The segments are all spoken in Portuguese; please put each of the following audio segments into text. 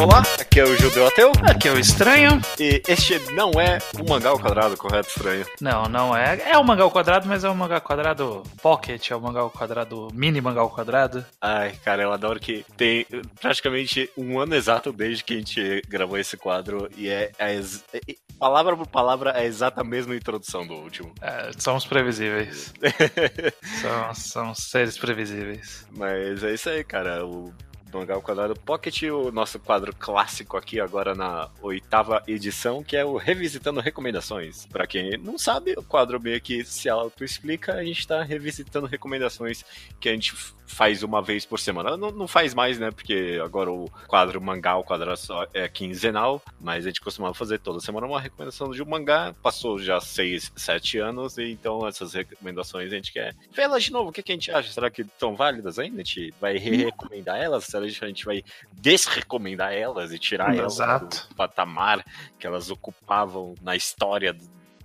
Olá, aqui é o Judeu Ateu. Aqui é o Estranho. E este não é um mangá ao quadrado, correto, Estranho? Não, não é. É um mangá ao quadrado, mas é um mangá ao quadrado pocket, é um mangá ao quadrado, mini mangá ao quadrado. Ai, cara, eu adoro que tem praticamente um ano exato desde que a gente gravou esse quadro e é, é, é palavra por palavra é a exata mesma introdução do último. É, somos previsíveis. são, são seres previsíveis. Mas é isso aí, cara. O Mangá ao Quadrado Pocket, o nosso quadro clássico aqui agora na oitava edição, que é o Revisitando Recomendações. Para quem não sabe, o quadro meio que se auto-explica, a gente está revisitando recomendações que a gente faz uma vez por semana. Não, não faz mais, né? Porque agora o quadro mangá, o quadro é quinzenal, mas a gente costumava fazer toda semana uma recomendação de um mangá. Passou já seis, sete anos, e então essas recomendações a gente quer ver elas de novo. O que, que a gente acha? Será que estão válidas ainda? A gente vai re-recomendar elas? Que a gente vai desrecomendar elas e tirar Exato. elas do patamar que elas ocupavam na história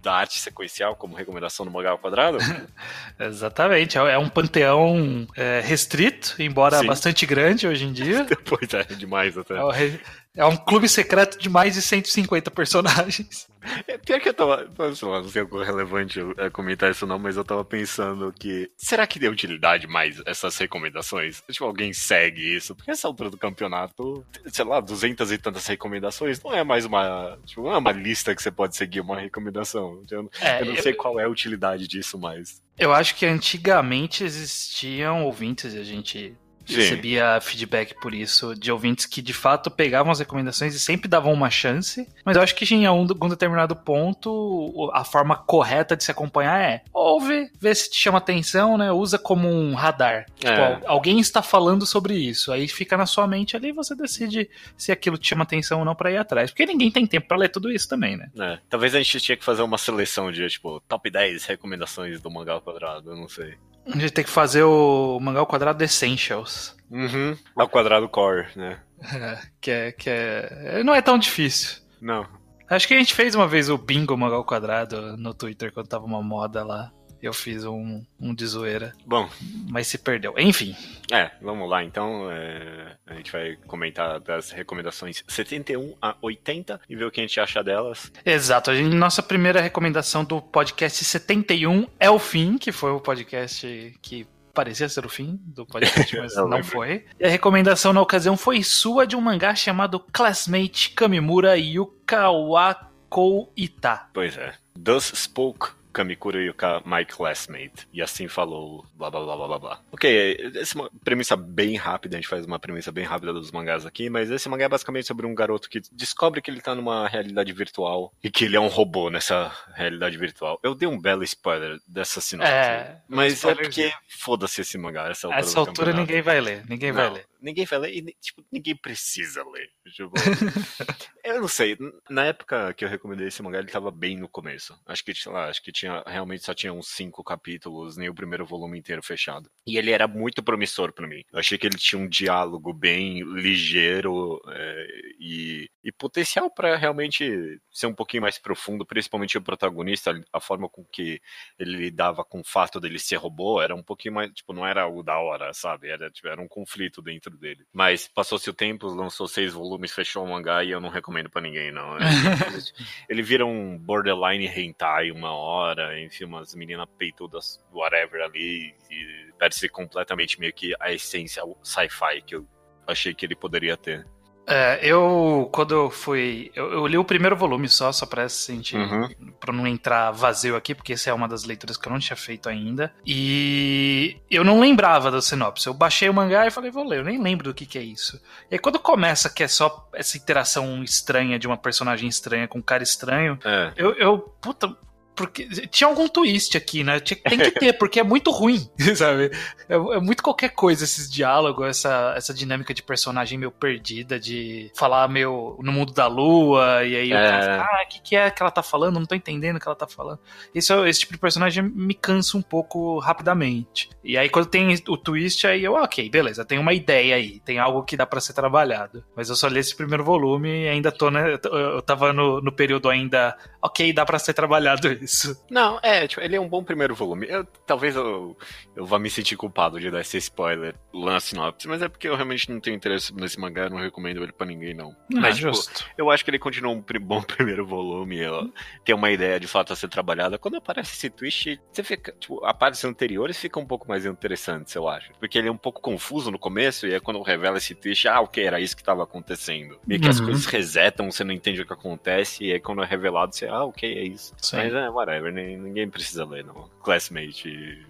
da arte sequencial como recomendação do mangá ao quadrado? Exatamente, é um panteão é, restrito, embora Sim. bastante grande hoje em dia. pois é, demais até. É, é um clube secreto de mais de 150 personagens. É, pior que eu tava. Não sei algo relevante é, comentar isso não, mas eu tava pensando que. Será que deu utilidade mais essas recomendações? Tipo, alguém segue isso? Porque essa altura do campeonato, sei lá, duzentas e tantas recomendações, não é mais uma. Tipo, não é uma lista que você pode seguir uma recomendação. Eu, é, eu não sei qual é a utilidade disso mais. Eu acho que antigamente existiam ouvintes, e a gente Sim. recebia feedback por isso de ouvintes que de fato pegavam as recomendações e sempre davam uma chance. Mas eu acho que em algum determinado ponto a forma correta de se acompanhar é ouve, vê se te chama atenção, né? Usa como um radar. Tipo, é. alguém está falando sobre isso. Aí fica na sua mente ali e você decide se aquilo te chama atenção ou não para ir atrás. Porque ninguém tem tempo para ler tudo isso também, né? É. Talvez a gente tinha que fazer uma seleção de, tipo, top 10 recomendações do mangá ao quadrado, eu não sei. A gente tem que fazer o mangá ao quadrado Essentials. Uhum. Ao quadrado core, né? É, que é, que é. Não é tão difícil. Não. Acho que a gente fez uma vez o bingo mangá ao quadrado no Twitter quando tava uma moda lá eu fiz um, um de zoeira. Bom. Mas se perdeu. Enfim. É, vamos lá então. É, a gente vai comentar das recomendações 71 a 80 e ver o que a gente acha delas. Exato. A gente, nossa primeira recomendação do podcast 71 é o fim, que foi o podcast que parecia ser o fim do podcast, mas não foi. E a recomendação na ocasião foi sua de um mangá chamado Classmate Kamimura Yukawakou Ita. Pois é. Thus Spoke Kamikura Yuka, my classmate. E assim falou, blá blá blá blá blá. Ok, essa é uma premissa bem rápida, a gente faz uma premissa bem rápida dos mangás aqui, mas esse mangá é basicamente sobre um garoto que descobre que ele tá numa realidade virtual e que ele é um robô nessa realidade virtual. Eu dei um belo spoiler dessa sinopse. É, mas é porque foda-se esse mangá. Essa altura, essa altura ninguém vai ler, ninguém Não, vai ler. Ninguém vai ler e, tipo, ninguém precisa ler. Tipo, eu não sei, na época que eu recomendei esse mangá, ele tava bem no começo. Acho que, sei lá, acho que tinha, realmente só tinha uns cinco capítulos, nem o primeiro volume inteiro fechado. E ele era muito promissor para mim. Eu achei que ele tinha um diálogo bem ligeiro é, e, e potencial para realmente ser um pouquinho mais profundo, principalmente o protagonista, a forma com que ele lidava com o fato dele ser robô, era um pouquinho mais, tipo, não era o da hora, sabe? Era, tipo, era um conflito dentro dele. Mas passou-se o tempo, lançou seis volumes fechou o mangá e eu não recomendo para ninguém, não. ele vira um borderline hentai uma hora, enfim, umas meninas peitudas, whatever ali, e perde-se completamente meio que a essência sci-fi que eu achei que ele poderia ter. É, eu, quando eu fui. Eu, eu, li o primeiro volume só, só pra sentir. Uhum. pra não entrar vazio aqui, porque essa é uma das leituras que eu não tinha feito ainda. E eu não lembrava da sinopse. Eu baixei o mangá e falei, vou ler, eu nem lembro do que, que é isso. E aí quando começa que é só essa interação estranha de uma personagem estranha com um cara estranho, é. eu, eu. Puta, porque tinha algum twist aqui, né? Tinha, tem que ter, porque é muito ruim, sabe? É, é, muito qualquer coisa esses diálogos, essa, essa dinâmica de personagem meio perdida, de falar meio no mundo da lua, e aí é. o cara ah, o que, que é que ela tá falando? Não tô entendendo o que ela tá falando. Esse, esse tipo de personagem me cansa um pouco rapidamente. E aí quando tem o twist, aí eu, ok, beleza, tem uma ideia aí, tem algo que dá para ser trabalhado. Mas eu só li esse primeiro volume e ainda tô, né? Eu tava no, no período ainda, ok, dá para ser trabalhado isso. Não, é, tipo, ele é um bom primeiro volume. Eu, talvez eu, eu vá me sentir culpado de dar esse spoiler lá na sinopse, mas é porque eu realmente não tenho interesse nesse mangá, não recomendo ele pra ninguém, não. Ah, mas, tipo, justo. eu acho que ele continua um bom primeiro volume, ela tem uma ideia de fato a ser trabalhada. Quando aparece esse twist, você fica, tipo, a partes anteriores ficam um pouco mais interessantes, eu acho. Porque ele é um pouco confuso no começo, e aí quando revela esse twist, ah, ok, era isso que tava acontecendo. Meio que as Uhum. coisas resetam, você não entende o que acontece, e aí quando é revelado, você, ah, ok, é isso. Sim. Mas é, whatever, ninguém precisa ler, não. Classmate e,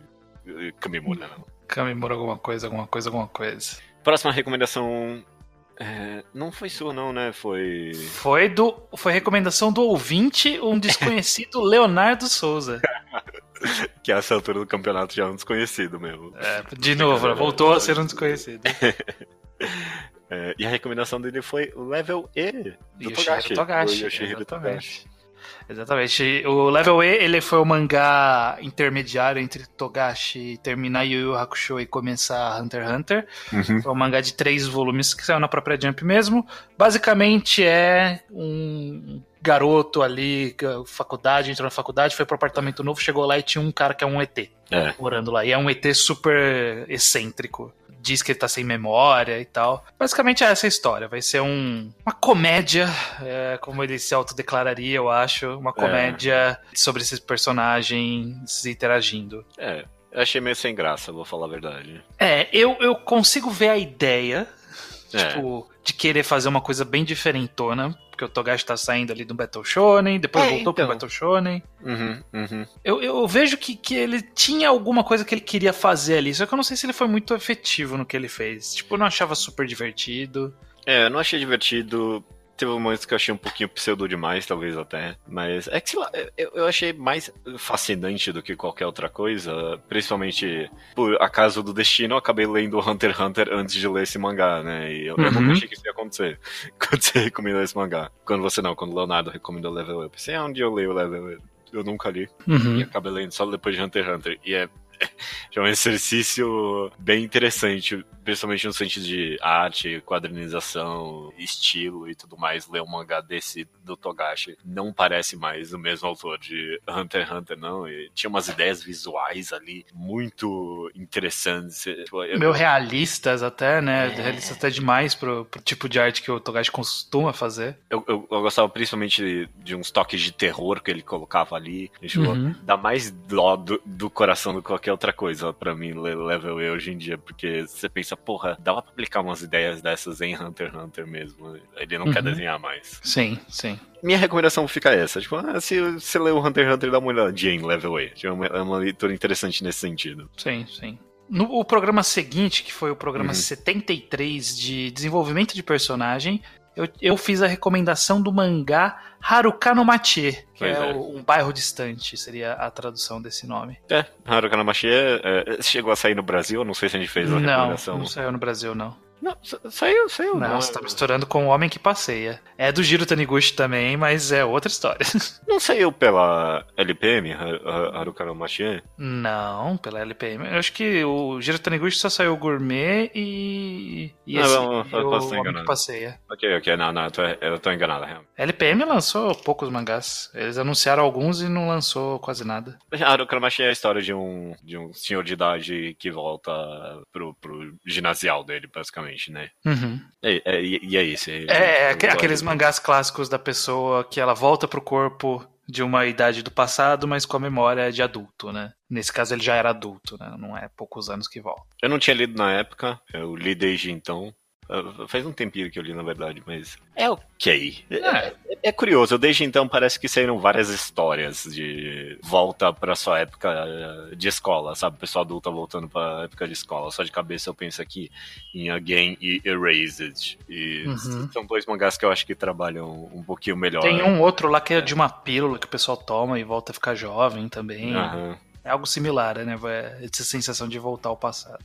e Kamimura, não. Kamimura alguma coisa, alguma coisa, alguma coisa. Próxima recomendação. é, não foi sua, não, né? Foi. Foi do foi recomendação do ouvinte, um desconhecido Leonardo Souza. Que a essa altura do campeonato já é um desconhecido mesmo. É, de novo, voltou a ser um desconhecido. É, e a recomendação dele foi Level E do Yoshihiro Togashi. Togashi, Yoshihiro Togashi. Exatamente. O Level E ele foi o mangá intermediário entre Togashi terminar Yu Yu Hakusho e começar Hunter x Hunter. Uhum. Foi um mangá de três volumes que saiu na própria Jump mesmo. Basicamente é um garoto ali, faculdade, entrou na faculdade, foi pro apartamento novo, chegou lá e tinha um cara que é um ET É. morando lá. E é um ET super excêntrico. Diz que ele tá sem memória e tal. Basicamente é essa a história. Vai ser um, uma comédia, é, como ele se autodeclararia, eu acho. Uma comédia sobre esses personagens interagindo. É. Eu achei meio sem graça, vou falar a verdade. É, eu, eu consigo ver a ideia, É. tipo, de querer fazer uma coisa bem diferentona. Porque o Togashi tá saindo ali do Battle Shonen, depois É, voltou então. pro Battle Shonen. Uhum, uhum. Eu, eu vejo que, que ele tinha alguma coisa que ele queria fazer ali, só que eu não sei se ele foi muito efetivo no que ele fez. Tipo, eu não achava super divertido. É, eu não achei divertido. Teve momentos que eu achei um pouquinho pseudo demais, talvez até. Mas é que, sei lá, eu, eu achei mais fascinante do que qualquer outra coisa. Principalmente por acaso do destino, eu acabei lendo Hunter x Hunter antes de ler esse mangá, né? E eu, eu Uhum. nunca achei que isso ia acontecer quando você recomendou esse mangá. Quando você não, quando o Leonardo recomendou Level Up. Eu pensei, ah, onde eu leio Level Up? Eu nunca li. E acabei lendo só depois de Hunter x Hunter. E é, é um exercício bem interessante, principalmente no sentido de arte, quadrinização, estilo e tudo mais. Ler um mangá desse do Togashi não parece mais o mesmo autor de Hunter x Hunter, não. E tinha umas ideias visuais ali muito interessantes. Tipo, eu- Meio realistas até, né? É. Realistas até demais pro, pro tipo de arte que o Togashi costuma fazer. Eu, eu, eu gostava principalmente de uns toques de terror que ele colocava ali. Tipo, Uhum. Dá mais dó do, do coração do que qualquer outra coisa pra mim, le- Level E hoje em dia. Porque você pensa, porra, dava pra aplicar umas ideias dessas em Hunter x Hunter mesmo. Ele não quer Uhum. desenhar mais. Sim, sim. Minha recomendação fica essa. Tipo, ah, se você lê o Hunter x Hunter, dá uma olhadinha em Level E. Tipo, É uma, é uma leitura interessante nesse sentido. Sim, sim. No o programa seguinte, que foi o programa Uhum. 73 de desenvolvimento de personagem, eu, eu fiz a recomendação do mangá Haruka no Machi, que Pois é, é. o- um bairro distante, seria a tradução desse nome. É, Haruka Namashi é, é, chegou a sair no Brasil, não sei se a gente fez a Não, recomendação. não saiu no Brasil, não. Não, sa- saiu, saiu. Não, não, você tá misturando com o Homem que Passeia. É do Jiro Taniguchi também, mas é outra história. não saiu pela LPM, Ha- Ha- Haruka Namashi? Não, pela LPM. Eu acho que o Jiro Taniguchi só saiu o Gourmet e. E Ah, esse, não, e eu o posso estar Homem que enganado. Passeia. Ok, ok, não, não, eu tô, eu tô enganado, realmente. A LPM lançou poucos mangás. Eles anunciaram alguns e não lançou quase nada. Haruka Namashi é a história de um, de um senhor de idade que volta pro, pro ginasial dele, basicamente, né? Uhum. É, é, e é isso. É, É, é, aqueles mangás clássicos da pessoa que ela volta pro corpo de uma idade do passado, mas com a memória de adulto, né? Nesse caso ele já era adulto, né? Não é poucos anos que volta. Eu não tinha lido na época, eu li desde então. Uh, Faz um tempinho que eu li, na verdade, mas. É ok. É, É. é curioso, desde então parece que saíram várias histórias de volta pra sua época uh, de escola, sabe? Pessoa adulta voltando pra época de escola. Só de cabeça eu penso aqui em Again e Erased. E Uhum. são dois mangás que eu acho que trabalham um pouquinho melhor. Tem um outro lá que é de uma pílula que o pessoal toma e volta a ficar jovem também. Aham. É algo similar, né? Essa sensação de voltar ao passado.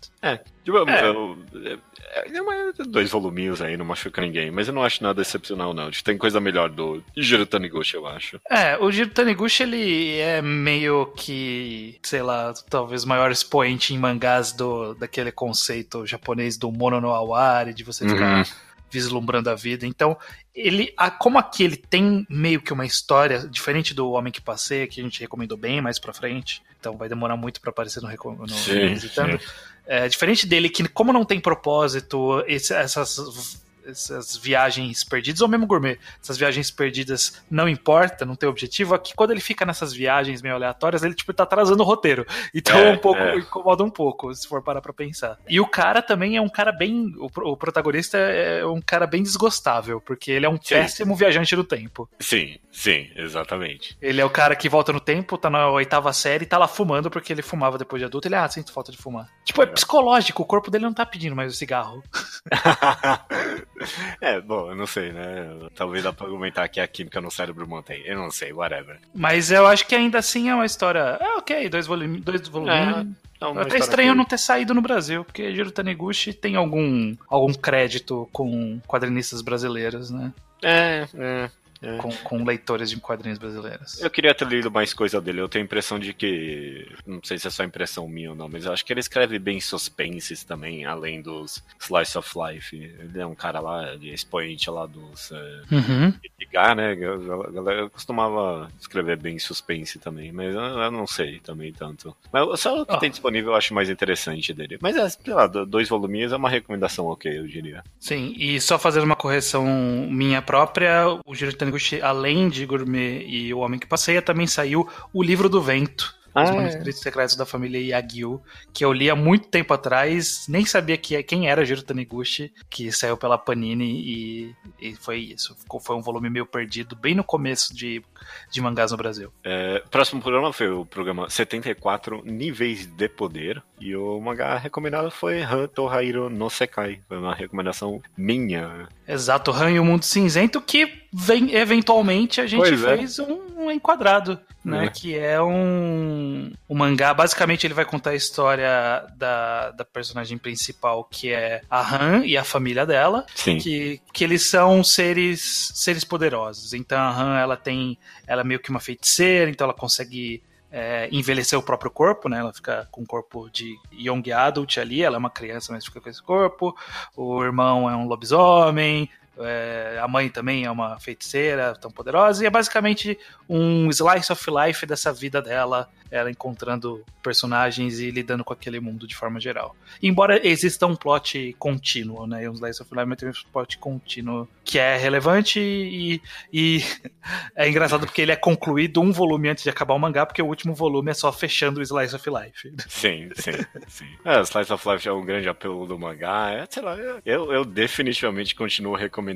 Tipo, É. eu- é- é uma- dois voluminhos aí, não machuca ninguém, mas eu não acho nada excepcional, não. Tem coisa melhor do Jiro Taniguchi, eu acho. É, o Jiro Taniguchi, ele é meio que, sei lá, talvez o maior expoente em mangás do, daquele conceito japonês do mono no awari, de você ficar Uhum. vislumbrando a vida. Então, ele, como aqui ele tem meio que uma história diferente do Homem que Passei, que a gente recomendou bem mais pra frente, então vai demorar muito para aparecer no, no sim. Sim. É, diferente dele, que como não tem propósito, esse, essas essas viagens perdidas, ou mesmo gourmet, essas viagens perdidas não importa, não tem objetivo, aqui quando ele fica nessas viagens meio aleatórias, ele tipo tá atrasando o roteiro. Então é, um pouco é. incomoda um pouco, se for parar pra pensar. E o cara também é um cara bem. O, o protagonista é um cara bem desgostável, porque ele é um sim. péssimo viajante do tempo. Sim, sim, exatamente. Ele é o cara que volta no tempo, tá na oitava série e tá lá fumando porque ele fumava depois de adulto. Ele, ah, sinto falta de fumar. Tipo, é, é psicológico, o corpo dele não tá pedindo mais o cigarro. é, bom, eu não sei, né? Talvez dá pra argumentar que a química no cérebro mantém. Eu não sei, whatever. Mas eu acho que ainda assim é uma história. É ok, dois volumes. Dois volumes. É. Não, Até estranho que... não ter saído no Brasil, porque Jiro Taniguchi tem algum, algum crédito com quadrinistas brasileiros, né? É, é. É. Com, com, leitores de quadrinhos brasileiros. Eu queria ter lido mais coisa dele. Eu tenho a impressão de que. Não sei se é só impressão minha ou não, mas eu acho que ele escreve bem suspenses também, além dos Slice of Life. Ele é um cara lá, de expoente lá dos. É, uhum. Ligar, né? A galera costumava escrever bem suspense também, mas eu, eu não sei também tanto. Mas só o que oh. tem disponível eu acho mais interessante dele. Mas, é, sei lá, dois voluminhos é uma recomendação ok, eu diria. Sim, e só fazer uma correção minha própria, o Giro Taniguchi, além de Gourmet e O Homem que Passeia, também saiu O Livro do Vento, ah, Os Manuscritos é. Secretos da Família Yagyu, que eu li há muito tempo atrás, nem sabia que, quem era Jiro Taniguchi, que saiu pela Panini e, e foi isso. Ficou, foi um volume meio perdido, bem no começo de, de mangás no Brasil. É, próximo programa foi o programa 74, Níveis de Poder, e o mangá recomendado foi Han Tohairo no Sekai. Foi uma recomendação minha. Exato, Han e o Mundo Cinzento, que eventualmente a gente pois é. fez é. um, um, enquadrado, né? É. Que é um, um mangá. Basicamente, ele vai contar a história da, da personagem principal, que é a Han e a família dela. Sim. Que, que eles são seres, seres poderosos. Então a Han, ela tem. Ela é meio que uma feiticeira, então ela consegue é, envelhecer o próprio corpo, né? Ela fica com o corpo de young adult ali, ela é uma criança, mas fica com esse corpo. O irmão é um lobisomem, é, a mãe também é uma feiticeira tão poderosa, e é basicamente um slice of life dessa vida dela, ela encontrando personagens e lidando com aquele mundo de forma geral. Embora exista um plot contínuo, né? Um slice of life, mas tem um plot contínuo que é relevante e, e é engraçado porque ele é concluído um volume antes de acabar o mangá, porque o último volume é só fechando o slice of life. Sim, sim, sim. É, o slice of life é um grande apelo do mangá, é, sei lá, eu, eu definitivamente continuo recomendando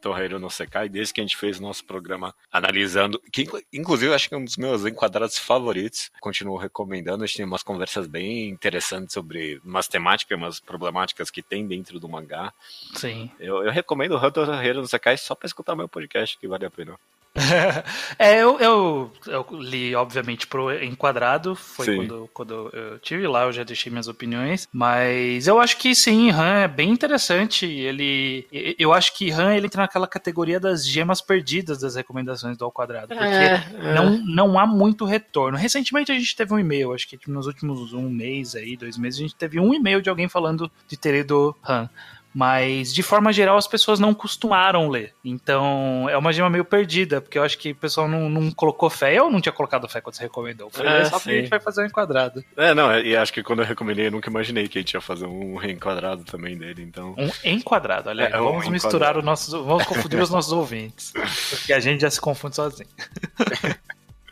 Torreiro no Sekai desde que a gente fez o nosso programa analisando, que inclusive acho que é um dos meus enquadrados favoritos, continuo recomendando. A gente tem umas conversas bem interessantes sobre umas temáticas, umas problemáticas que tem dentro do mangá. Sim. Eu, eu recomendo o Hunter Hero no Sakai só pra escutar meu podcast, que vale a pena. é, eu, eu, eu, li, obviamente, pro enquadrado. Foi quando, quando eu tive lá, eu já deixei minhas opiniões. Mas eu acho que sim, Han é bem interessante. Ele. Eu acho que Han ele entra naquela categoria das gemas perdidas das recomendações do Ao Quadrado. Porque é, é. Não, não há muito retorno. Recentemente a gente teve um e-mail, acho que nos últimos um mês aí, dois meses, a gente teve um e-mail de alguém falando de ter lido Han. Mas, de forma geral, as pessoas não costumaram ler. Então, é uma gema meio perdida, porque eu acho que o pessoal não, não colocou fé. Eu não tinha colocado fé quando você recomendou. Foi é, só que a gente vai fazer um enquadrado. É, não, e acho que quando eu recomendei, eu nunca imaginei que a gente ia fazer um reenquadrado também dele, então... Um enquadrado, olha é, vamos um misturar os nossos... Vamos confundir os nossos ouvintes. Porque a gente já se confunde sozinho.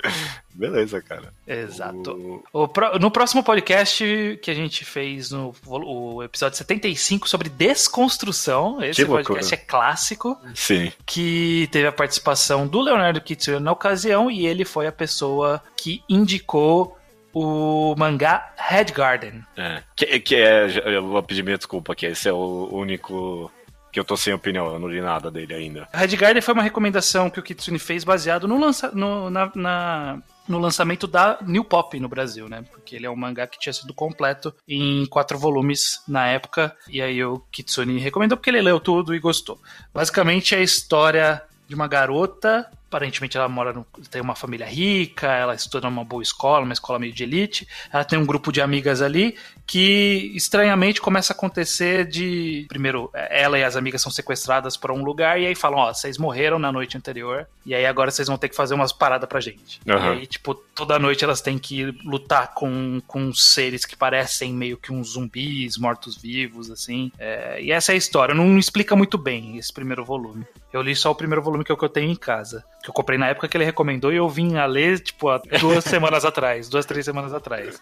Beleza, cara. Exato. O... O, no próximo podcast que a gente fez no o episódio 75 sobre desconstrução, esse podcast é clássico. Sim. Que teve a participação do Leonardo Kitsune na ocasião e ele foi a pessoa que indicou o mangá Red Garden. É. Que, que é. Eu vou pedir minha desculpa, que esse é o único que eu tô sem opinião, eu não li nada dele ainda. Red Garden foi uma recomendação que o Kitsune fez baseado no, lança, no, na, na, no lançamento da New Pop no Brasil, né? Porque ele é um mangá que tinha sido completo em quatro volumes na época, e aí o Kitsune recomendou porque ele leu tudo e gostou. Basicamente é a história de uma garota aparentemente ela mora no, tem uma família rica, ela estuda numa boa escola, uma escola meio de elite. Ela tem um grupo de amigas ali que estranhamente começa a acontecer de primeiro ela e as amigas são sequestradas para um lugar e aí falam, ó, vocês morreram na noite anterior e aí agora vocês vão ter que fazer umas paradas pra gente. Uhum. E aí, tipo, toda noite elas têm que lutar com, com seres que parecem meio que uns zumbis, mortos-vivos, assim. É, e essa é a história. Não explica muito bem esse primeiro volume. Eu li só o primeiro volume que é o que eu tenho em casa. Que eu comprei na época que ele recomendou e eu vim a ler, tipo, há duas semanas atrás. Duas, três semanas atrás.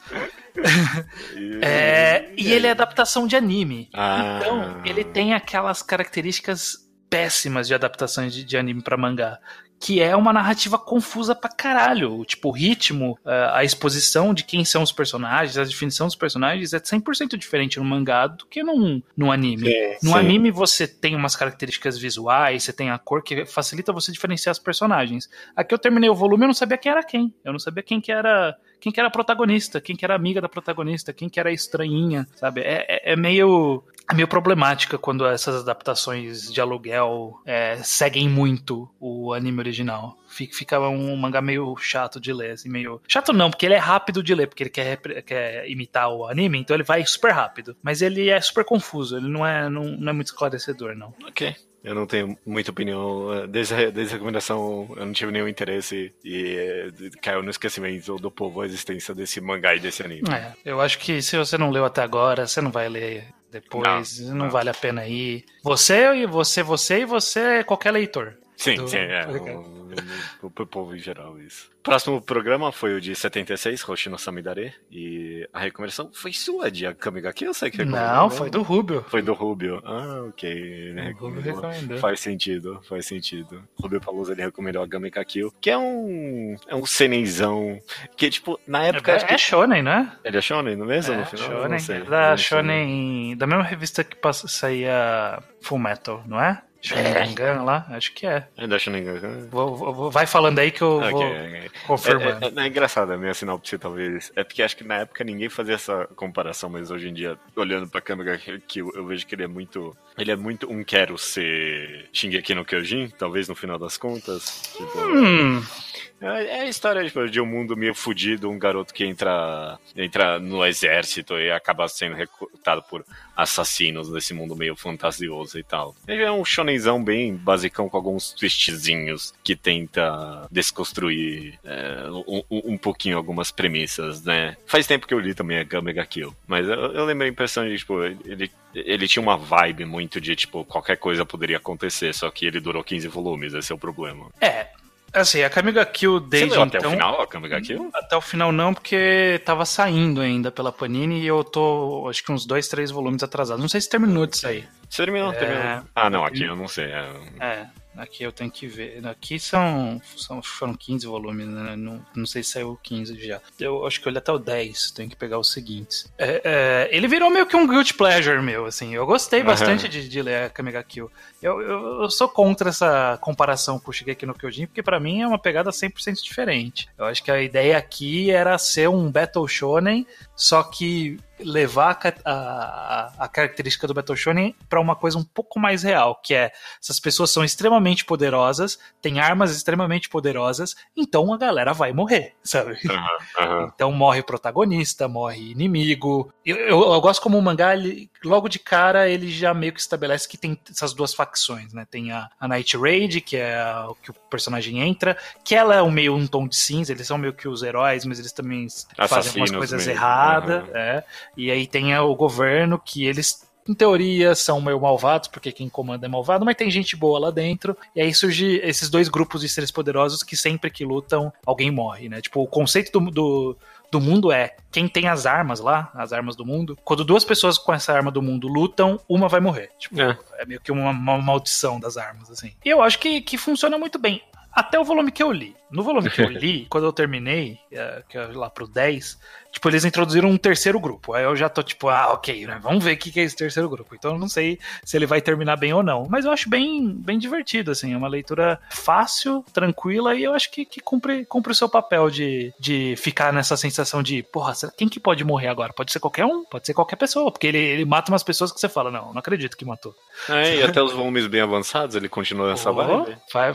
é, e ele é adaptação de anime. Ah. Então, ele tem aquelas características péssimas de adaptações de, de anime para mangá que é uma narrativa confusa pra caralho. Tipo, o ritmo, a exposição de quem são os personagens, a definição dos personagens é 100% diferente no mangá do que num, num anime. Sim, no sim. anime você tem umas características visuais, você tem a cor que facilita você diferenciar os personagens. Aqui eu terminei o volume e eu não sabia quem era quem. Eu não sabia quem que era quem que era a protagonista, quem que era amiga da protagonista, quem que era a estranhinha, sabe? É, é, é meio é meio problemática quando essas adaptações de aluguel é, seguem muito o anime original. Fica, fica um mangá meio chato de ler, assim, meio. Chato não, porque ele é rápido de ler, porque ele quer, quer imitar o anime, então ele vai super rápido. Mas ele é super confuso, ele não é, não, não é muito esclarecedor, não. Ok. Eu não tenho muita opinião. Eh, desde a, desde a recomendação, eu não tive nenhum interesse e é, caiu no esquecimento do povo a existência desse mangá e desse anime. É, eu acho que se você não leu até agora, você não vai ler depois, não, não, não. vale a pena ir. Você e você, você e você, qualquer leitor. Sim, do... sim, é. O, o, povo em geral, isso. Próximo programa foi o de 76, Hoshino Samidare. E a recomendação foi sua, de Kill, eu sei que Não, foi do Rubio. Foi do Rubio. Ah, ok. O Rubio recomendou. Faz sentido, faz sentido. Rubio Palusa, ele recomendou Kill, que é um é um senenzão, que tipo, na época... É, é shonen, né? Ele é shonen, não é mesmo? É, no final? shonen. Sei, é da shonen, da mesma revista que passa, saía Full Metal, não é? Sharingan lá? Acho que é. É da Sharingan. Vou, vou, vai falando aí que eu okay, vou okay. confirmando. É, é, é, engraçado a minha sinopse, talvez. É porque acho que na época ninguém fazia essa comparação, mas hoje em dia, olhando pra câmera, que eu, eu vejo que ele é muito. Ele é muito um quero ser Shingeki no Kyojin, talvez no final das contas. Tipo, hum. É, é a história tipo, de um mundo meio fudido, um garoto que entra, entra no exército e acaba sendo recrutado por assassinos nesse mundo meio fantasioso e tal. Ele é um shonenzão bem basicão com alguns twistzinhos que tenta desconstruir é, um, um, pouquinho algumas premissas, né? Faz tempo que eu li também a Gamega Kill, mas eu, eu lembro a impressão de, tipo, ele, ele tinha uma vibe muito de, tipo, qualquer coisa poderia acontecer, só que ele durou 15 volumes, esse é o problema. É, Assim, a Kamiga Kill desde até então, o final, a Kamiga Kill? Até o final não, porque tava saindo ainda pela Panini e eu tô, acho que uns dois, três volumes atrasados. Não sei se terminou de sair. Você terminou, é... terminou. Ah, não, aqui eu não sei. É... é. Aqui eu tenho que ver. Aqui são, são foram 15 volumes, né? Não, não sei se saiu 15 já. Eu acho que eu li até o 10, tenho que pegar os seguintes. É, é, ele virou meio que um guilty pleasure meu, assim. Eu gostei bastante uhum. de, de ler a Kamiga Kill. Eu, eu, eu, sou contra essa comparação com o Shigeki no Kyojin, porque para mim é uma pegada 100% diferente. Eu acho que a ideia aqui era ser um Battle Shonen, só que levar a, a, a característica do Battle Shonen para uma coisa um pouco mais real, que é essas pessoas são extremamente poderosas, têm armas extremamente poderosas, então a galera vai morrer, sabe? Uhum, uhum. Então morre o protagonista, morre inimigo. Eu, eu, eu gosto como o mangá, ele, logo de cara, ele já meio que estabelece que tem essas duas facções, né? Tem a, a Night Raid, que é o que o personagem entra, que ela é um meio um tom de cinza, eles são meio que os heróis, mas eles também Assassinos fazem algumas coisas erradas, uhum. é. E aí tem o governo, que eles em teoria são meio malvados, porque quem comanda é malvado, mas tem gente boa lá dentro. E aí surge esses dois grupos de seres poderosos que sempre que lutam, alguém morre, né? Tipo, o conceito do, do, do mundo é quem tem as armas lá, as armas do mundo, quando duas pessoas com essa arma do mundo lutam, uma vai morrer. Tipo, é, é meio que uma, uma, maldição das armas, assim. E eu acho que, que funciona muito bem. Até o volume que eu li. No volume que eu li, quando eu terminei, é, que é lá pro 10, tipo, eles introduziram um terceiro grupo. Aí eu já tô tipo, ah, ok, né? Vamos ver o que é esse terceiro grupo. Então eu não sei se ele vai terminar bem ou não. Mas eu acho bem, bem divertido, assim. É uma leitura fácil, tranquila, e eu acho que, que cumpre, cumpre o seu papel de, de ficar nessa sensação de, porra, quem que pode morrer agora? Pode ser qualquer um, pode ser qualquer pessoa, porque ele, ele mata umas pessoas que você fala, não, não acredito que matou. É, e até os volumes bem avançados ele continua nessa oh, vibe. Vai,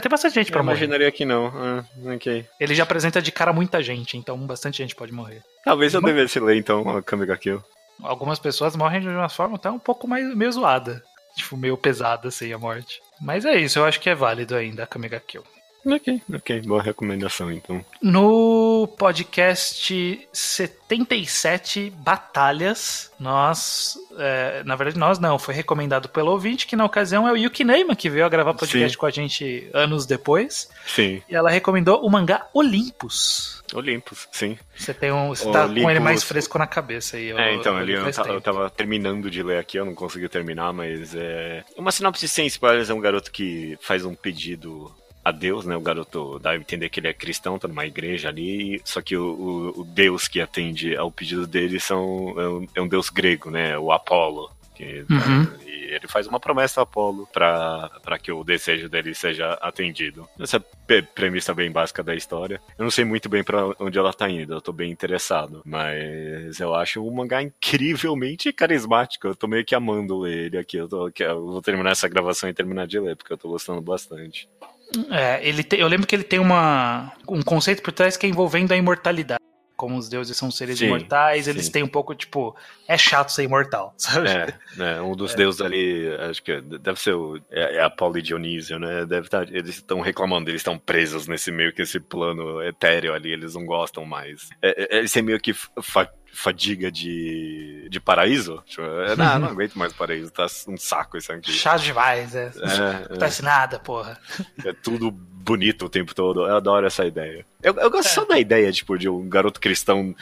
tem bastante gente eu pra morrer. imaginaria que não. Ah, ok. Ele já apresenta de cara muita gente, então bastante gente pode morrer. Talvez eu devesse ler então a Kamiga Kill. Algumas pessoas morrem de uma forma até um pouco mais meio zoada. Tipo, meio pesada assim a morte. Mas é isso, eu acho que é válido ainda a Kamiga Kill. Ok, ok, boa recomendação então. No podcast 77 Batalhas, nós, é, na verdade nós não, foi recomendado pelo ouvinte, que na ocasião é o Yuki Neima, que veio a gravar podcast Sim. com a gente anos depois. Sim. E ela recomendou o mangá Olympus. Olympus, sim. Você tem um, você tá com ele mais fresco na cabeça aí. É, então, ele, eu, eu, tava terminando de ler aqui, eu não consegui terminar, mas é uma sinopse sem spoilers, é um garoto que faz um pedido a Deus, né? O garoto dá a entender que ele é cristão, tá numa igreja ali, só que o, o, o Deus que atende ao pedido dele são, é, um, é um deus grego, né? O Apolo. Que, uhum. E ele faz uma promessa ao Apolo para que o desejo dele seja atendido. Essa é a premissa bem básica da história. Eu não sei muito bem para onde ela tá indo, eu tô bem interessado. Mas eu acho um mangá incrivelmente carismático. Eu tô meio que amando ler ele aqui. Eu, tô, eu vou terminar essa gravação e terminar de ler, porque eu tô gostando bastante. É, ele te, eu lembro que ele tem uma, um conceito por trás que é envolvendo a imortalidade. Como os deuses são seres sim, imortais, sim. eles têm um pouco, tipo, é chato ser imortal, sabe? É, é um dos é. deuses ali, acho que deve ser o, é, é Apolo e Dionísio, né? Deve estar, tá, eles estão reclamando, eles estão presos nesse meio que esse plano etéreo ali, eles não gostam mais. É, é, eles têm meio que fadiga de, de paraíso. Tipo, não, não aguento mais paraíso, tá um saco isso aqui. Chato demais, é. é não acontece é. nada, porra. É tudo bonito o tempo todo. Eu adoro essa ideia. Eu, eu gosto é. só da ideia, tipo, de um garoto cristão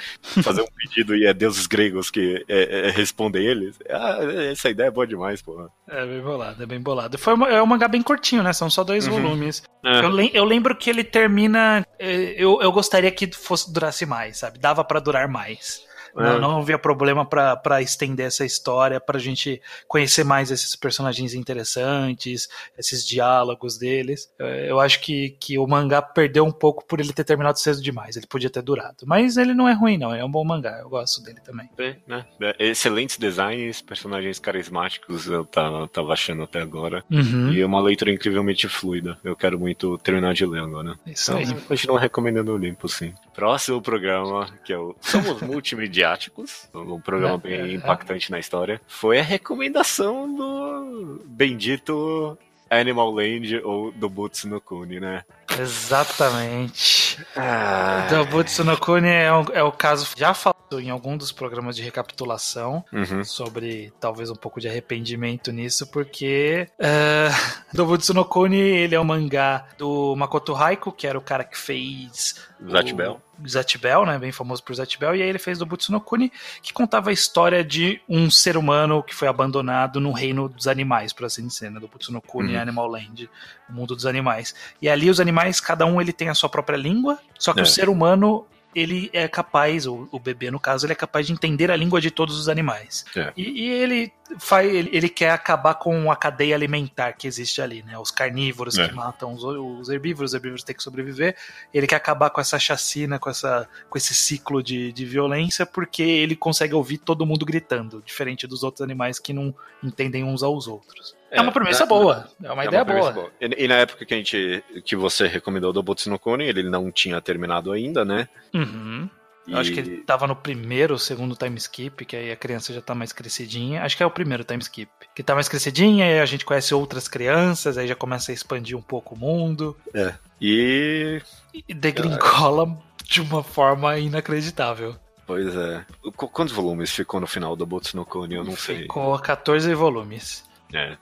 fazer um pedido e é deuses gregos que é, é, respondem eles. Ah, essa ideia é boa demais, porra. É bem bolado, é bem bolado. Foi uma, é um mangá bem curtinho, né? São só dois uhum. volumes. É. Eu, eu, lembro que ele termina. É, eu, eu gostaria que fosse durasse mais, sabe? Dava para durar mais. Não, é. não havia problema para estender essa história, para a gente conhecer mais esses personagens interessantes, esses diálogos deles. Eu acho que, que o mangá perdeu um pouco por ele ter terminado cedo demais. Ele podia ter durado. Mas ele não é ruim, não. É um bom mangá. Eu gosto dele também. É, né? É, excelentes designs, personagens carismáticos, eu tava, tava achando até agora. Uhum. E uma leitura incrivelmente fluida. Eu quero muito terminar de ler agora. Isso então, aí. Continuo recomendando o Olimpo, sim. Próximo programa, que é o Somos Multimediáticos Asiáticos, um programa bem é, impactante na história, foi a recomendação do bendito Animal Land ou do Butsu no Kuni, né? Exatamente. Ah. Do Butsu no Kuni é, o, é o caso. Já falou em algum dos programas de recapitulação uhum. sobre talvez um pouco de arrependimento nisso, porque uh, do Butsu no Kuni ele é um mangá do Makoto Haiko, que era o cara que fez. Zatibel. Zatibel, né, bem famoso por Zatibel, e aí ele fez do Butsunokuni, que contava a história de um ser humano que foi abandonado no reino dos animais, por assim dizer, né, do Butsunokuni uhum. Animal Land, o mundo dos animais. E ali os animais, cada um ele tem a sua própria língua, só que é. o ser humano ele é capaz, o, o bebê no caso, ele é capaz de entender a língua de todos os animais. É. E, e, ele faz, ele, ele, quer acabar com a cadeia alimentar que existe ali, né? Os carnívoros é. que matam os, os, herbívoros, os herbívoros têm que sobreviver. Ele quer acabar com essa chacina, com, essa, com esse ciclo de, de violência, porque ele consegue ouvir todo mundo gritando, diferente dos outros animais que não entendem uns aos outros. É, uma premissa boa. É uma é ideia uma boa. boa. E, e, na época que a gente que você recomendou do Butsu no ele não tinha terminado ainda, né? Uhum. E... Acho que ele tava no primeiro ou segundo time skip, que aí a criança já tá mais crescidinha. Acho que é o primeiro time skip. Que tá mais crescidinha, aí a gente conhece outras crianças, aí já começa a expandir um pouco o mundo. É. E. E degringola de uma forma inacreditável. Pois é. Quantos volumes ficou no final no Kuni? Eu não ficou sei. Ficou 14 volumes. É.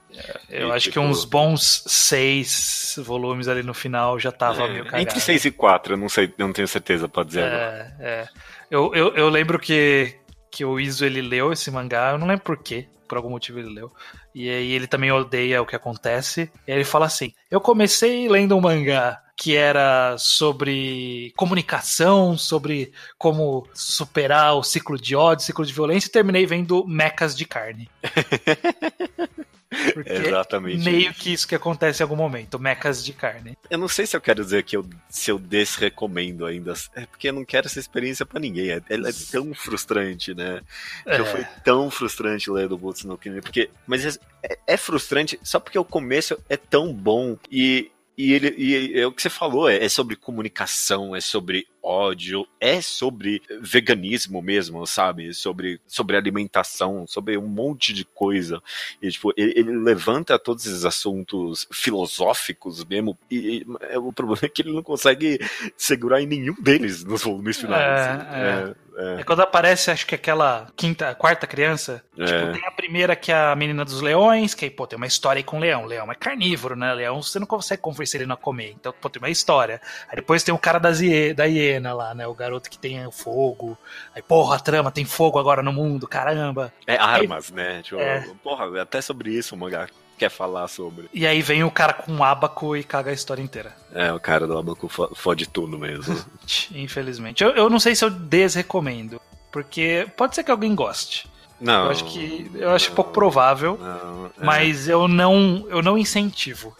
Eu e, acho tipo... que uns bons seis volumes ali no final já tava é, meio cagado. Entre seis e quatro, eu não sei, não tenho certeza pra dizer é, agora. É. Eu, eu, eu lembro que que o Iso ele leu esse mangá, eu não lembro por quê, por algum motivo ele leu. E aí ele também odeia o que acontece. E aí ele fala assim: Eu comecei lendo um mangá que era sobre comunicação, sobre como superar o ciclo de ódio, ciclo de violência, e terminei vendo mecas de carne. Porque Exatamente. Meio que isso que acontece em algum momento, mecas de carne. Eu não sei se eu quero dizer que eu, se eu desrecomendo ainda. É porque eu não quero essa experiência para ninguém. É, é, é, tão frustrante, né? É. Foi tão frustrante ler do Boots no Kine. Porque, mas é, é frustrante só porque o começo é tão bom e e ele e é o que você falou, é, é sobre comunicação, é sobre ódio, é sobre veganismo mesmo, sabe? Sobre, sobre alimentação, sobre um monte de coisa. E, tipo, ele, ele levanta todos esses assuntos filosóficos mesmo, e, e, é, o problema é que ele não consegue segurar em nenhum deles nos volumes finais. É, é. É. é. quando aparece, acho que aquela quinta, quarta criança. É. Tipo, tem a primeira que é a menina dos leões, que aí, pô, tem uma história aí com o leão. Leão é carnívoro, né? Leão você não consegue convencer ele a comer. Então, pô, tem uma história. Aí depois tem o cara da, zie, da hiena lá, né? O garoto que tem o fogo. Aí, porra, a trama tem fogo agora no mundo, caramba. É armas, aí, né? Tipo, é. Porra, até sobre isso o mangá quer falar sobre. E aí vem o cara com um abaco e caga a história inteira. É, o cara do abaco fode tudo mesmo. Infelizmente. Eu, eu não sei se eu desrecomendo, porque pode ser que alguém goste. Não. Eu acho que eu acho não, pouco provável, não, é. mas eu não eu não incentivo.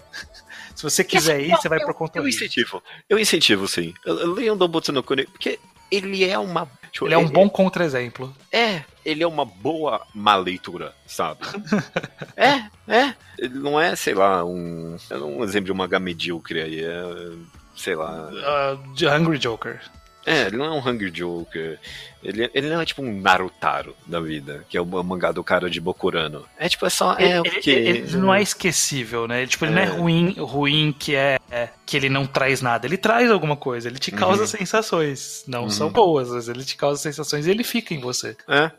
Se você quiser ir, você vai por conta Eu incentivo. Eu incentivo, sim. Leiam Dobutsu no Kuni, porque ele é uma. Tipo, ele é um bom contra-exemplo. É, ele é uma boa má leitura, sabe? é, é. Ele não é, sei lá, um. É um exemplo de uma medíocre aí. É, sei lá. Uh, The Hungry Joker. É, ele não é um Hungry Joker. Ele, ele não é tipo um Narutaro da vida, que é o mangá do cara de Bokurano. É tipo, é só. É ele, que... ele, ele não é esquecível, né? Ele, tipo, ele é. não é ruim, ruim que é, é, que ele não traz nada. Ele traz alguma coisa, ele te causa uhum. sensações. Não uhum. são boas, mas ele te causa sensações e ele fica em você. É.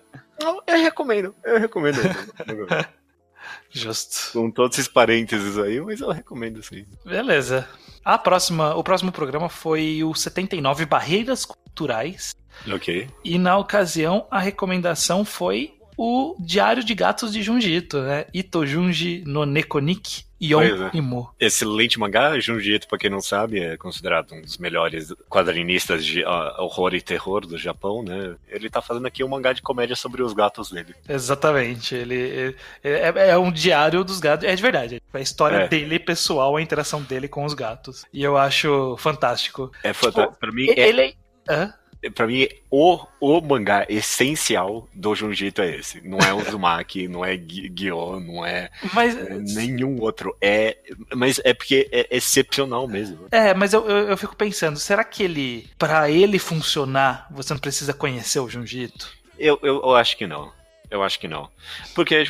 Eu recomendo, eu recomendo. Justo. Com todos esses parênteses aí, mas eu recomendo sim. Beleza. A próxima, o próximo programa foi o 79 Barreiras Culturais. Ok. E na ocasião a recomendação foi o Diário de Gatos de Junji Ito, né? Ito Junji no Nekonik Yon é. Imo. Excelente mangá, Junji Ito, pra quem não sabe, é considerado um dos melhores quadrinistas de uh, horror e terror do Japão, né? Ele tá fazendo aqui um mangá de comédia sobre os gatos dele. Exatamente, ele, ele é, é, um diário dos gatos, é de verdade, é a história é. dele pessoal, a interação dele com os gatos. E eu acho fantástico. É fantástico, tipo, pra mim... É ele é... Hã? Pra mim, o, o mangá essencial do Junjito é esse. Não é o Uzumaki, não é Gyo, não é, mas, é, nenhum outro. É, mas é porque é excepcional mesmo. É, mas eu, eu, eu fico pensando, será que ele, para ele funcionar, você não precisa conhecer o Junjito? Eu, eu, eu acho que não. Eu acho que não. Porque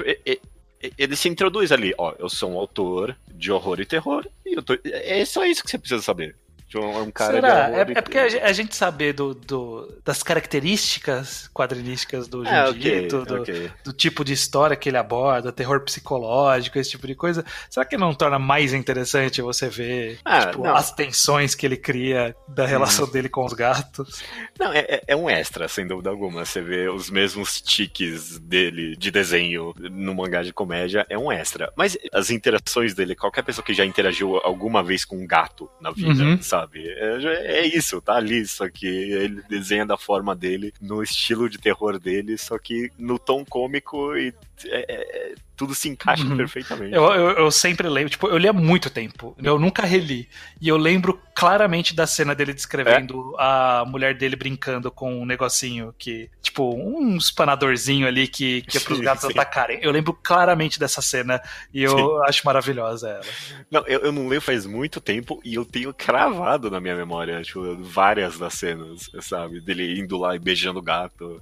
ele se introduz ali, ó, eu sou um autor de horror e terror, e tô, é só isso que você precisa saber um cara Será? É, é, porque a gente saber do, do, das características quadrinísticas do é, okay, do, okay. do, tipo de história que ele aborda, terror psicológico, esse tipo de coisa, será que não torna mais interessante você ver ah, tipo, as tensões que ele cria da relação hum. dele com os gatos? Não, é, é, é um extra, sem dúvida alguma. Você vê os mesmos tiques dele de desenho no mangá de comédia, é um extra. Mas as interações dele, qualquer pessoa que já interagiu alguma vez com um gato na vida, uhum. sabe? Sabe? É, é, isso, tá ali, só que ele desenha da forma dele, no estilo de terror dele, só que no tom cômico e é, é tudo se encaixa uhum. perfeitamente. Eu, eu, eu, sempre lembro, tipo, eu li há muito tempo, eu nunca reli. E eu lembro claramente da cena dele descrevendo é? a mulher dele brincando com um negocinho que, tipo, um espanadorzinho ali que, que é pros sim, gatos sim. atacarem. Eu lembro claramente dessa cena e eu sim. acho maravilhosa ela. Não, eu, eu não leio faz muito tempo e eu tenho cravado na minha memória, tipo, várias das cenas, sabe? Dele indo lá e beijando o gato.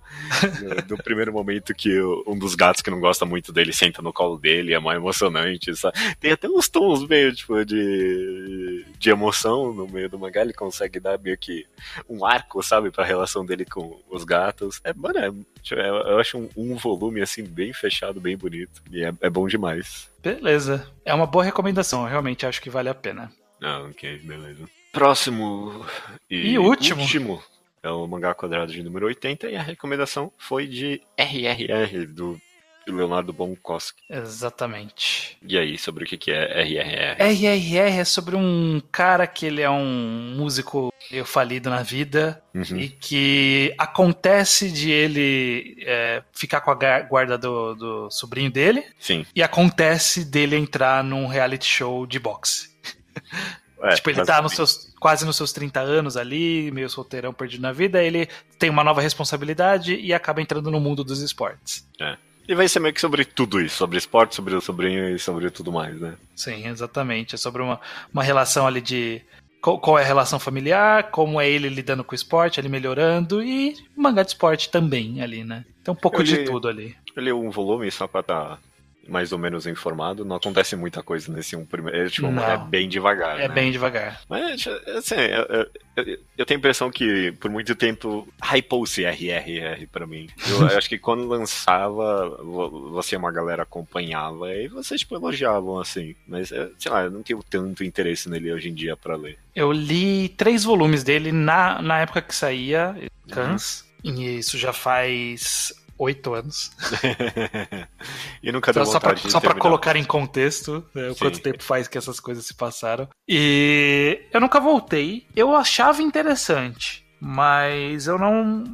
no, no primeiro momento que um dos gatos que não gosta muito dele senta no colo dele, é mais emocionante, sabe? Tem até uns tons meio, tipo, de, de emoção no meio do mangá, ele consegue dar meio que um arco, sabe, pra relação dele com os gatos. É, mano, é, tipo, eu acho um, um, volume, assim, bem fechado, bem bonito, e é, é bom demais. Beleza. É uma boa recomendação, eu realmente acho que vale a pena. Ah, ok, beleza. Próximo e, e último. último É o mangá quadrado de número 80 e a recomendação foi de RRR, do Leonardo Bonkowski. Exatamente. E aí, sobre o que é RRR? RRR é sobre um cara que ele é um músico meio falido na vida uhum. e que acontece de ele é, ficar com a guarda do, do sobrinho dele. Sim. E acontece dele entrar num reality show de boxe. É, tipo, ele tá nos seus, quase nos seus 30 anos ali, meio solteirão perdido na vida, ele tem uma nova responsabilidade e acaba entrando no mundo dos esportes. É. E vai ser meio que sobre tudo isso, sobre esporte, sobre o sobrinho e sobre tudo mais, né? Sim, exatamente. É sobre uma, uma relação ali de. Qual, qual é a relação familiar, como é ele lidando com o esporte, ele melhorando, e mangá de esporte também ali, né? Tem um pouco de tudo ali. Ele é um volume só pra tá mais ou menos informado, não acontece muita coisa nesse um primeiro. É, tipo, é bem devagar. É né? bem devagar. Mas, assim, eu, eu, eu, tenho a impressão que por muito tempo hypou-se RRR pra mim. Eu, eu acho que quando lançava, você e uma galera acompanhava e vocês, tipo, elogiavam, assim. Mas, sei lá, eu não tenho tanto interesse nele hoje em dia para ler. Eu li três volumes dele na, na época que saía, Cans. Uhum. E isso já faz oito anos. e nunca deu Só, só pra, só pra colocar em contexto né, o quanto tempo faz que essas coisas se passaram. E eu nunca voltei. Eu achava interessante. Mas eu não.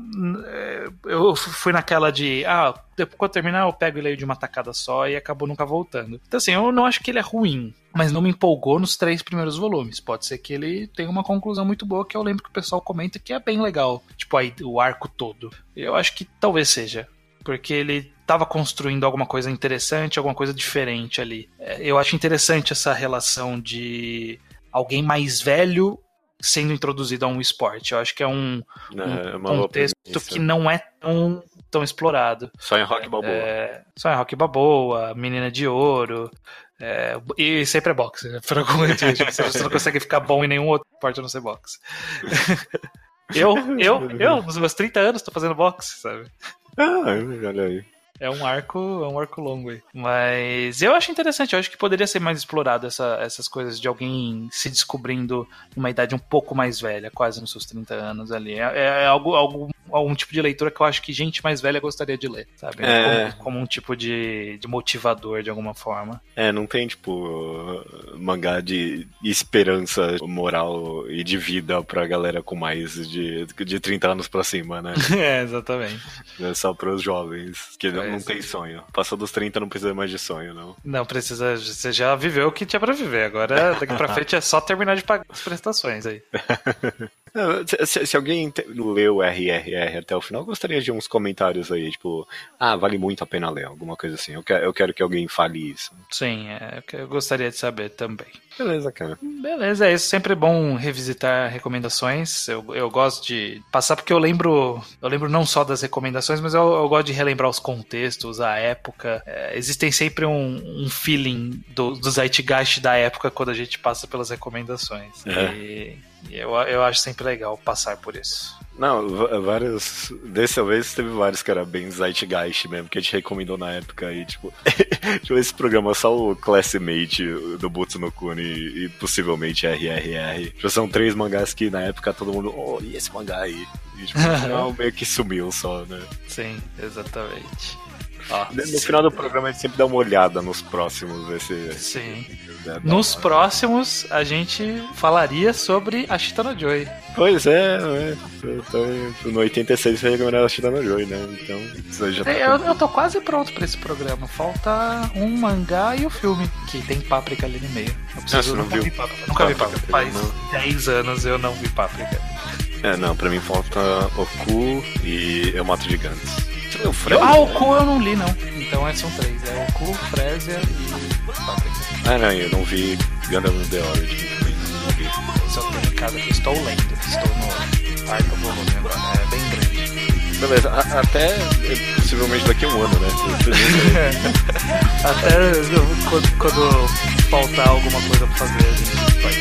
É, eu fui naquela de. Ah, depois quando terminar eu pego e leio de uma tacada só e acabou nunca voltando. Então, assim, eu não acho que ele é ruim, mas não me empolgou nos três primeiros volumes. Pode ser que ele tenha uma conclusão muito boa que eu lembro que o pessoal comenta que é bem legal. Tipo, aí, o arco todo. Eu acho que talvez seja porque ele estava construindo alguma coisa interessante, alguma coisa diferente ali. É, eu acho interessante essa relação de alguém mais velho sendo introduzido a um esporte. Eu acho que é um, é, um contexto que não é tão, tão explorado. Só em Rock Balboa. É, só em Rock Balboa, Menina de Ouro. É, e sempre é boxe, né? Por algum motivo. Você não consegue ficar bom em nenhum outro esporte a não ser boxe. eu, eu, eu, nos meus 30 anos, tô fazendo boxe, sabe? Ah, olha aí. É um arco, é um arco longo aí. Mas eu acho interessante, eu acho que poderia ser mais explorado essa, essas coisas de alguém se descobrindo numa idade um pouco mais velha, quase nos seus 30 anos ali. É, é algo, algo, algum tipo de leitura que eu acho que gente mais velha gostaria de ler, sabe? É... Como, como, um tipo de, de motivador de alguma forma. É, não tem, tipo, mangá de esperança moral e de vida pra galera com mais de, de 30 anos pra cima, né? é, exatamente. É só pros jovens que não tem sonho. Passou dos 30, não precisa mais de sonho, não. Não precisa. Você já viveu o que tinha pra viver. Agora, daqui pra frente, é só terminar de pagar as prestações aí. se, se, alguém leu RRR até o final, gostaria de uns comentários aí, tipo, ah, vale muito a pena ler, alguma coisa assim. Eu quero, eu quero que alguém fale isso. Sim, é, eu gostaria de saber também. Beleza, cara. Beleza, é isso. Sempre bom revisitar recomendações. Eu, eu gosto de passar porque eu lembro. Eu lembro não só das recomendações, mas eu, eu gosto de relembrar os contextos, a época. É, existem sempre um, um feeling do, do zeitgeist da época quando a gente passa pelas recomendações. É. E eu, eu acho sempre legal passar por isso. Não, vários. Dessa vez teve vários que era bem Zeitgeist mesmo, que a gente recomendou na época aí, tipo. tipo esse programa só o Classmate do Butsu no Kuni e possivelmente RRR. Tipo, são três mangás que na época todo mundo. Oh, e esse mangá aí? E tipo, no final meio que sumiu só, né? Sim, exatamente. No final do programa a gente sempre dá uma olhada nos próximos, ver se. Sim. Nos próximos, a gente falaria sobre a Chitana Joy. Pois é, é. Tô, no 86 foi recomendado a Chitana Joy, né? Então, isso já tá é, eu, eu tô quase pronto pra esse programa. Falta um mangá e o filme, que tem páprica ali no meio. Eu preciso, Nossa, nunca vi páprica. Nunca vi páprica. Faz não. 10 anos eu não vi páprica. É, não, pra mim falta Oku e Eu Mato Gigantes. O Frezia, ah, o Ku eu não li, não. Então é, são três. É o Ku, Frezia e. Ah, não, eu não vi Gundam The Origin também. Não vi. Eu tenho em casa que estou lendo. Estou no quarto volume agora. É bem grande. Beleza, a, até possivelmente daqui a um ano, né? até quando, quando, faltar alguma coisa pra fazer, a gente vai.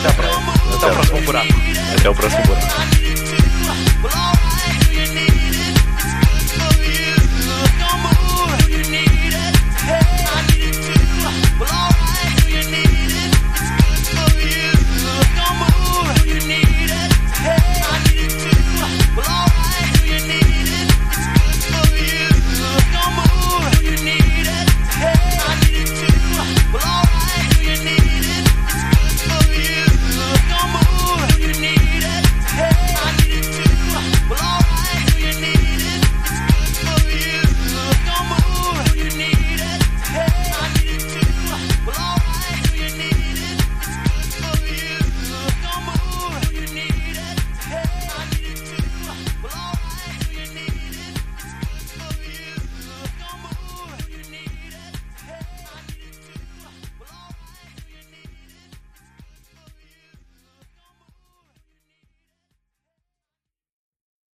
Até a próxima. Até, Até o próximo buraco. Até o próximo buraco.